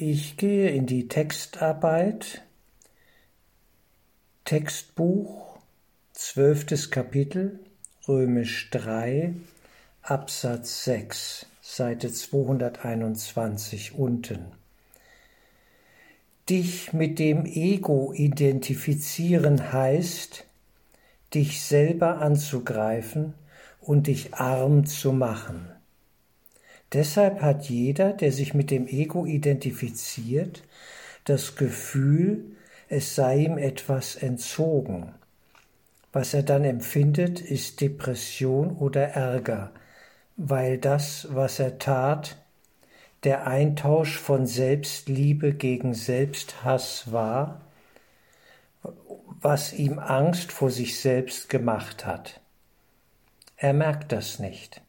Ich gehe in die Textarbeit, Textbuch, zwölftes Kapitel, Römisch 3, Absatz 6, Seite 221 unten. Dich mit dem Ego identifizieren heißt, dich selber anzugreifen und dich arm zu machen. Deshalb hat jeder, der sich mit dem Ego identifiziert, das Gefühl, es sei ihm etwas entzogen. Was er dann empfindet, ist Depression oder Ärger, weil das, was er tat, der Eintausch von Selbstliebe gegen Selbsthass war, was ihm Angst vor sich selbst gemacht hat. Er merkt das nicht.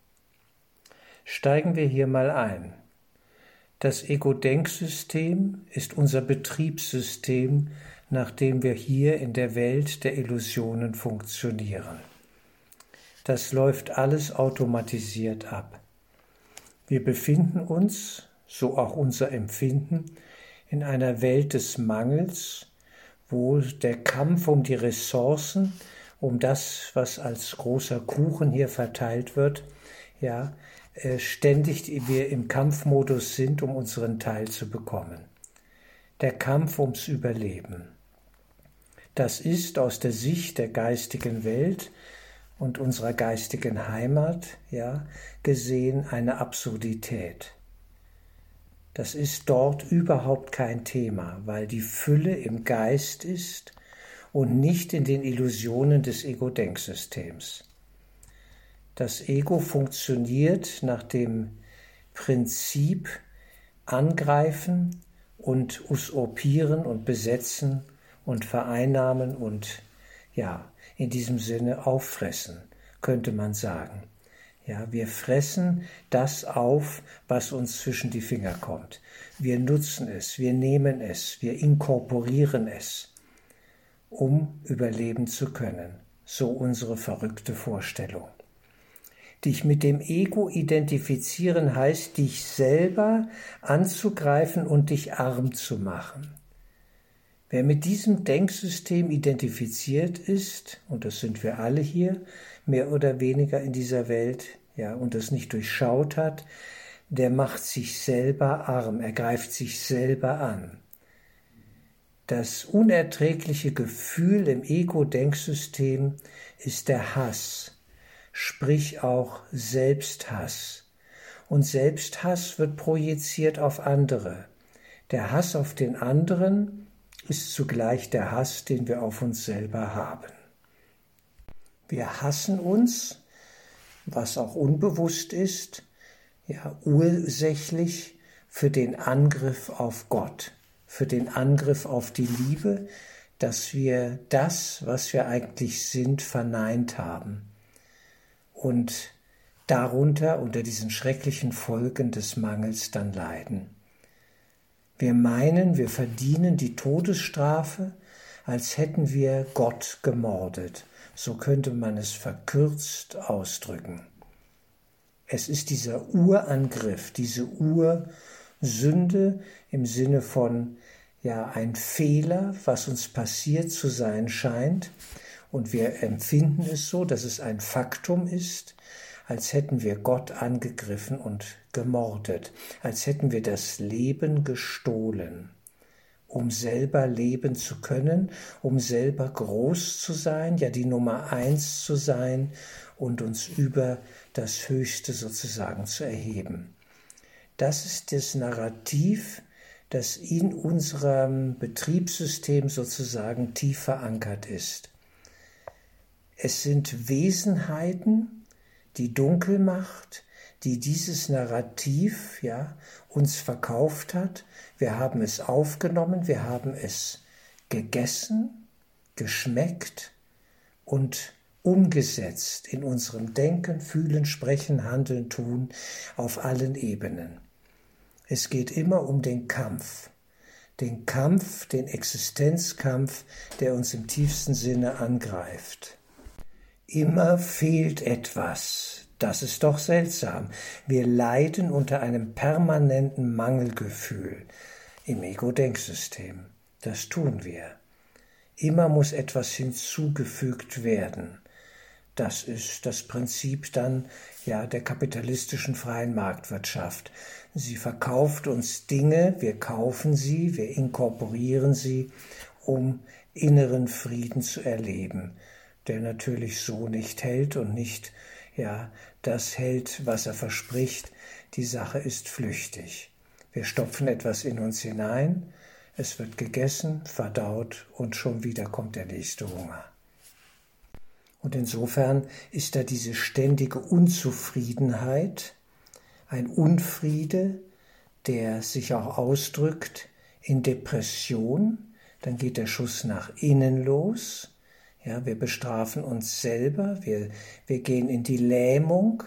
Steigen wir hier mal ein. Das Ego-Denksystem ist unser Betriebssystem, nach dem wir hier in der Welt der Illusionen funktionieren. Das läuft alles automatisiert ab. Wir befinden uns, so auch unser Empfinden, in einer Welt des Mangels, wo der Kampf um die Ressourcen, um das, was als großer Kuchen hier verteilt wird, ja, ständig wir im Kampfmodus sind, um unseren Teil zu bekommen. Der Kampf ums Überleben. Das ist aus der Sicht der geistigen Welt und unserer geistigen Heimat, ja, gesehen eine Absurdität. Das ist dort überhaupt kein Thema, weil die Fülle im Geist ist und nicht in den Illusionen des Ego-Denksystems. Das Ego funktioniert nach dem Prinzip angreifen und usurpieren und besetzen und vereinnahmen und ja, in diesem Sinne auffressen, könnte man sagen. Ja, wir fressen das auf, was uns zwischen die Finger kommt. Wir nutzen es, wir nehmen es, wir inkorporieren es, um überleben zu können. So unsere verrückte Vorstellung. Dich mit dem Ego identifizieren heißt, dich selber anzugreifen und dich arm zu machen. Wer mit diesem Denksystem identifiziert ist, und das sind wir alle hier, mehr oder weniger in dieser Welt, ja, und das nicht durchschaut hat, der macht sich selber arm, er greift sich selber an. Das unerträgliche Gefühl im Ego-Denksystem ist der Hass, sprich auch Selbsthass. Und Selbsthass wird projiziert auf andere. Der Hass auf den anderen ist zugleich der Hass, den wir auf uns selber haben. Wir hassen uns, was auch unbewusst ist, ja ursächlich für den Angriff auf Gott, für den Angriff auf die Liebe, dass wir das, was wir eigentlich sind, verneint haben und darunter unter diesen schrecklichen Folgen des Mangels dann leiden. Wir meinen, wir verdienen die Todesstrafe, als hätten wir Gott gemordet. So könnte man es verkürzt ausdrücken. Es ist dieser Urangriff, diese Ursünde im Sinne von ja ein Fehler, was uns passiert zu sein scheint, und wir empfinden es so, dass es ein Faktum ist, als hätten wir Gott angegriffen und gemordet, als hätten wir das Leben gestohlen, um selber leben zu können, um selber groß zu sein, ja die Nummer eins zu sein und uns über das Höchste sozusagen zu erheben. Das ist das Narrativ, das in unserem Betriebssystem sozusagen tief verankert ist. Es sind Wesenheiten, die Dunkelmacht, die dieses Narrativ ja, uns verkauft hat. Wir haben es aufgenommen, wir haben es gegessen, geschmeckt und umgesetzt in unserem Denken, Fühlen, Sprechen, Handeln, Tun auf allen Ebenen. Es geht immer um den Kampf, den Kampf, den Existenzkampf, der uns im tiefsten Sinne angreift. Immer fehlt etwas. Das ist doch seltsam. Wir leiden unter einem permanenten Mangelgefühl. im Ego-Denksystem. Das tun wir. Immer muss etwas hinzugefügt werden. Das ist das Prinzip dann ja der kapitalistischen freien Marktwirtschaft. Sie verkauft uns Dinge, wir kaufen sie, wir inkorporieren sie, um inneren Frieden zu erleben, der natürlich so nicht hält und nicht ja das hält, was er verspricht. Die Sache ist flüchtig. Wir stopfen etwas in uns hinein, es wird gegessen, verdaut und schon wieder kommt der nächste Hunger. Und insofern ist da diese ständige Unzufriedenheit, ein Unfriede, der sich auch ausdrückt in Depression, dann geht der Schuss nach innen los, ja, wir bestrafen uns selber, wir, wir gehen in die Lähmung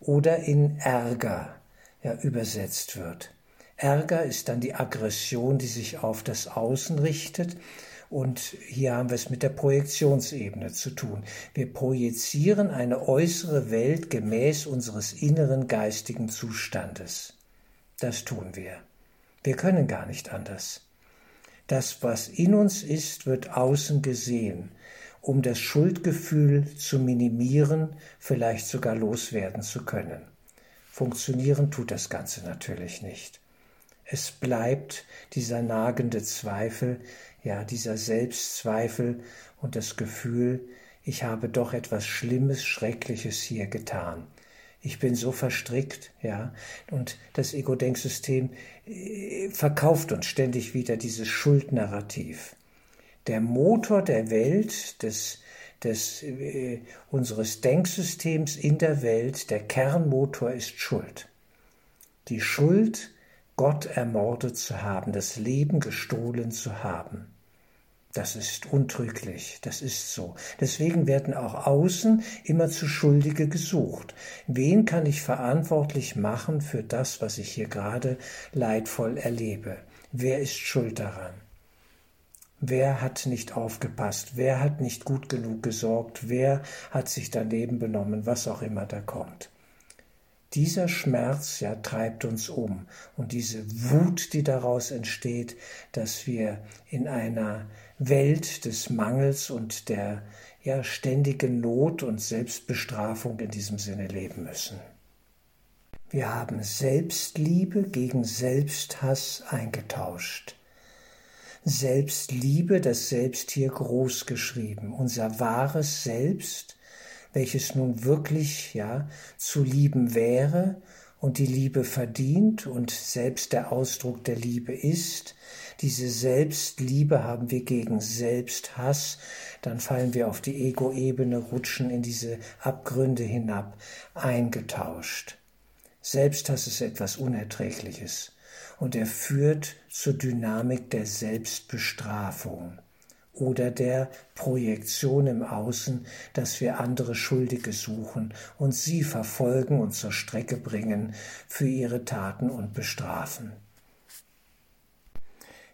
oder in Ärger, ja, übersetzt wird. Ärger ist dann die Aggression, die sich auf das Außen richtet und hier haben wir es mit der Projektionsebene zu tun. Wir projizieren eine äußere Welt gemäß unseres inneren geistigen Zustandes. Das tun wir. Wir können gar nicht anders. Das, was in uns ist, wird außen gesehen, um das Schuldgefühl zu minimieren, vielleicht sogar loswerden zu können. Funktionieren tut das Ganze natürlich nicht. Es bleibt dieser nagende Zweifel, ja, dieser Selbstzweifel und das Gefühl, ich habe doch etwas Schlimmes, Schreckliches hier getan. Ich bin so verstrickt, ja, und das Ego-Denksystem äh, verkauft uns ständig wieder dieses Schuldnarrativ. Der Motor der Welt, des, des, äh, unseres Denksystems in der Welt, der Kernmotor ist Schuld. Die Schuld Gott ermordet zu haben, das Leben gestohlen zu haben. Das ist untrüglich, das ist so. Deswegen werden auch außen immer zu Schuldige gesucht. Wen kann ich verantwortlich machen für das, was ich hier gerade leidvoll erlebe? Wer ist schuld daran? Wer hat nicht aufgepasst? Wer hat nicht gut genug gesorgt? Wer hat sich daneben benommen? Was auch immer da kommt. Dieser Schmerz ja treibt uns um und diese Wut, die daraus entsteht, dass wir in einer Welt des Mangels und der ja ständigen Not und Selbstbestrafung in diesem Sinne leben müssen. Wir haben Selbstliebe gegen Selbsthass eingetauscht. Selbstliebe, das Selbst hier groß geschrieben, unser wahres Selbst, welches nun wirklich ja zu lieben wäre und die Liebe verdient und selbst der Ausdruck der Liebe ist. Diese Selbstliebe haben wir gegen Selbsthass, dann fallen wir auf die Ego-Ebene, rutschen in diese Abgründe hinab, eingetauscht. Selbsthass ist etwas Unerträgliches und er führt zur Dynamik der Selbstbestrafung oder der Projektion im Außen, dass wir andere Schuldige suchen und sie verfolgen und zur Strecke bringen für ihre Taten und bestrafen.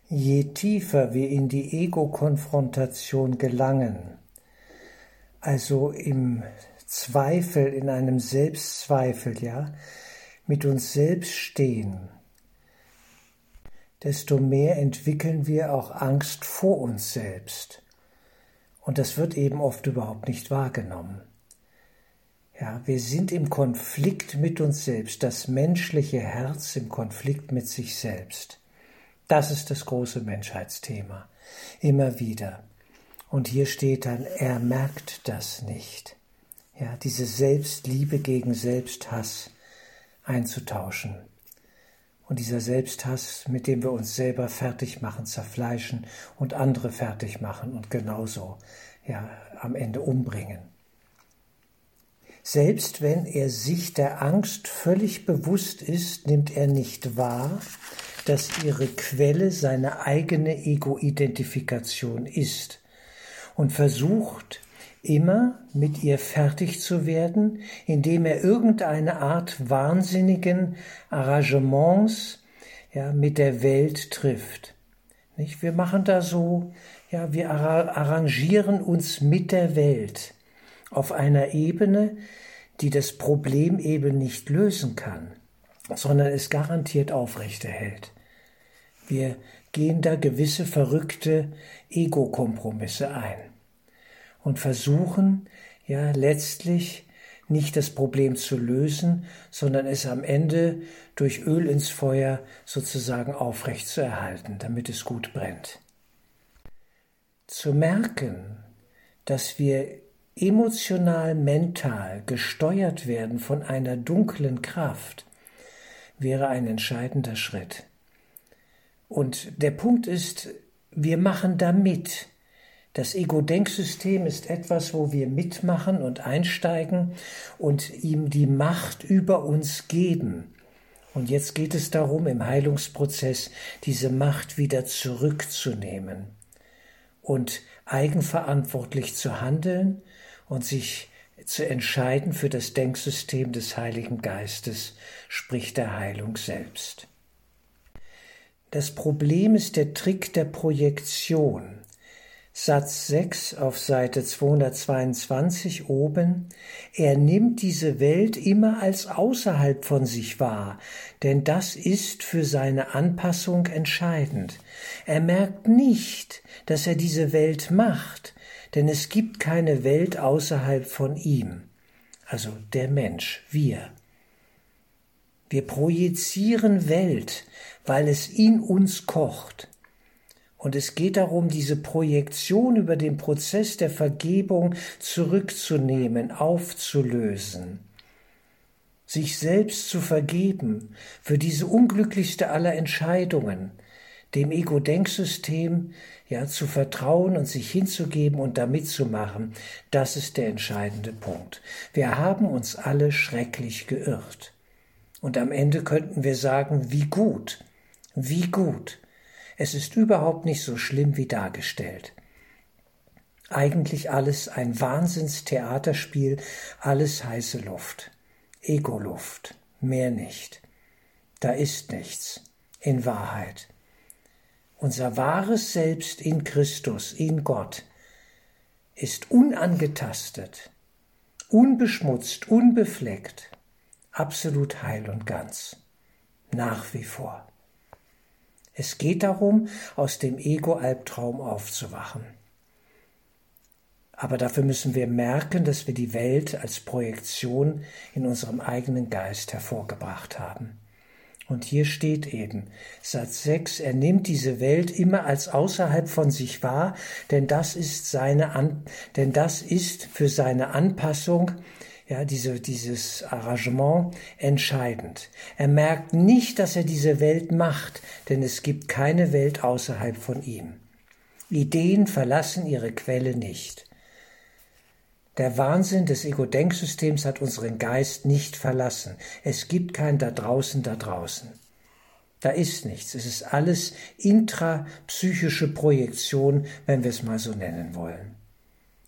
Je tiefer wir in die Ego-Konfrontation gelangen, also im Zweifel, in einem Selbstzweifel, ja, mit uns selbst stehen, desto mehr entwickeln wir auch Angst vor uns selbst. Und das wird eben oft überhaupt nicht wahrgenommen. Ja, wir sind im Konflikt mit uns selbst, das menschliche Herz im Konflikt mit sich selbst. Das ist das große Menschheitsthema. Immer wieder. Und hier steht dann, er merkt das nicht. Ja, diese Selbstliebe gegen Selbsthass einzutauschen. Und dieser Selbsthass, mit dem wir uns selber fertig machen, zerfleischen und andere fertig machen und genauso ja, am Ende umbringen. Selbst wenn er sich der Angst völlig bewusst ist, nimmt er nicht wahr, dass ihre Quelle seine eigene Ego-Identifikation ist und versucht, immer mit ihr fertig zu werden, indem er irgendeine Art wahnsinnigen Arrangements ja, mit der Welt trifft. Nicht? Wir machen da so, ja, wir arrangieren uns mit der Welt auf einer Ebene, die das Problem eben nicht lösen kann, sondern es garantiert aufrechterhält. Wir gehen da gewisse verrückte Ego-Kompromisse ein und versuchen ja letztlich nicht das Problem zu lösen, sondern es am Ende durch Öl ins Feuer sozusagen aufrecht zu erhalten, damit es gut brennt. Zu merken, dass wir emotional, mental gesteuert werden von einer dunklen Kraft, wäre ein entscheidender Schritt. Und der Punkt ist, wir machen da mit. Das Ego-Denksystem ist etwas, wo wir mitmachen und einsteigen und ihm die Macht über uns geben. Und jetzt geht es darum, im Heilungsprozess diese Macht wieder zurückzunehmen und eigenverantwortlich zu handeln und sich zu entscheiden für das Denksystem des Heiligen Geistes, sprich der Heilung selbst. Das Problem ist der Trick der Projektion. Satz 6 auf Seite 222 oben. Er nimmt diese Welt immer als außerhalb von sich wahr, denn das ist für seine Anpassung entscheidend. Er merkt nicht, dass er diese Welt macht, denn es gibt keine Welt außerhalb von ihm, also der Mensch, wir. Wir projizieren Welt, weil es in uns kocht. Und es geht darum, diese Projektion über den Prozess der Vergebung zurückzunehmen, aufzulösen, sich selbst zu vergeben für diese unglücklichste aller Entscheidungen, dem Ego-Denksystem ja zu vertrauen und sich hinzugeben und da mitzumachen, das ist der entscheidende Punkt. Wir haben uns alle schrecklich geirrt. Und am Ende könnten wir sagen, wie gut, wie gut. Es ist überhaupt nicht so schlimm wie dargestellt. Eigentlich alles ein Wahnsinnstheaterspiel, alles heiße Luft, Ego-Luft, mehr nicht. Da ist nichts, in Wahrheit. Unser wahres Selbst in Christus, in Gott, ist unangetastet, unbeschmutzt, unbefleckt, absolut heil und ganz, nach wie vor. Es geht darum, aus dem Ego-Albtraum aufzuwachen. Aber dafür müssen wir merken, dass wir die Welt als Projektion in unserem eigenen Geist hervorgebracht haben. Und hier steht eben, Satz 6, er nimmt diese Welt immer als außerhalb von sich wahr, denn das ist seine An denn das ist für seine Anpassung ja, diese, dieses Arrangement entscheidend. Er merkt nicht, dass er diese Welt macht, denn es gibt keine Welt außerhalb von ihm. Ideen verlassen ihre Quelle nicht. Der Wahnsinn des Ego-Denksystems hat unseren Geist nicht verlassen. Es gibt kein da draußen, da draußen. Da ist nichts. Es ist alles intrapsychische Projektion, wenn wir es mal so nennen wollen.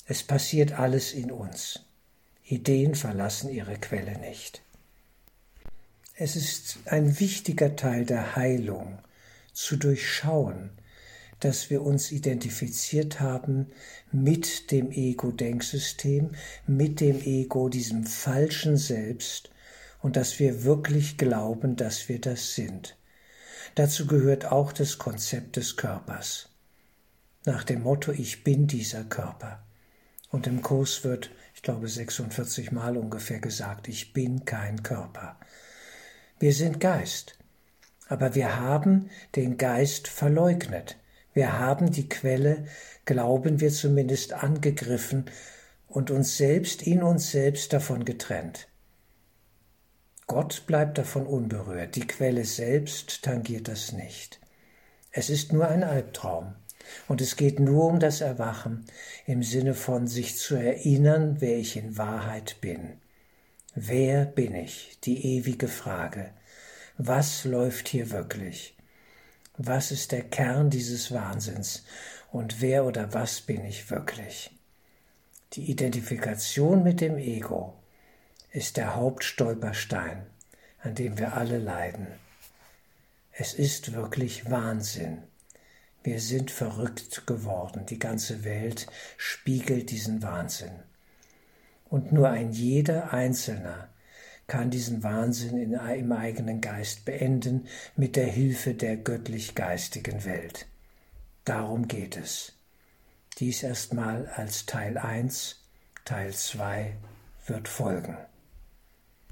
Es passiert alles in uns. Ideen verlassen ihre Quelle nicht. Es ist ein wichtiger Teil der Heilung, zu durchschauen, dass wir uns identifiziert haben mit dem Ego-Denksystem, mit dem Ego, diesem falschen Selbst, und dass wir wirklich glauben, dass wir das sind. Dazu gehört auch das Konzept des Körpers. Nach dem Motto Ich bin dieser Körper. Und im Kurs wird, ich glaube, 46 Mal ungefähr gesagt, ich bin kein Körper. Wir sind Geist. Aber wir haben den Geist verleugnet. Wir haben die Quelle, glauben wir zumindest, angegriffen und uns selbst in uns selbst davon getrennt. Gott bleibt davon unberührt, die Quelle selbst tangiert das nicht. Es ist nur ein Albtraum. Und es geht nur um das Erwachen im Sinne von sich zu erinnern, wer ich in Wahrheit bin. Wer bin ich? Die ewige Frage. Was läuft hier wirklich? Was ist der Kern dieses Wahnsinns und wer oder was bin ich wirklich? Die Identifikation mit dem Ego ist der Hauptstolperstein, an dem wir alle leiden. Es ist wirklich Wahnsinn. Wir sind verrückt geworden. Die ganze Welt spiegelt diesen Wahnsinn. Und nur ein jeder Einzelner kann diesen Wahnsinn in, im eigenen Geist beenden mit der Hilfe der göttlich-geistigen Welt. Darum geht es. Dies erstmal als Teil 1, Teil 2 wird folgen.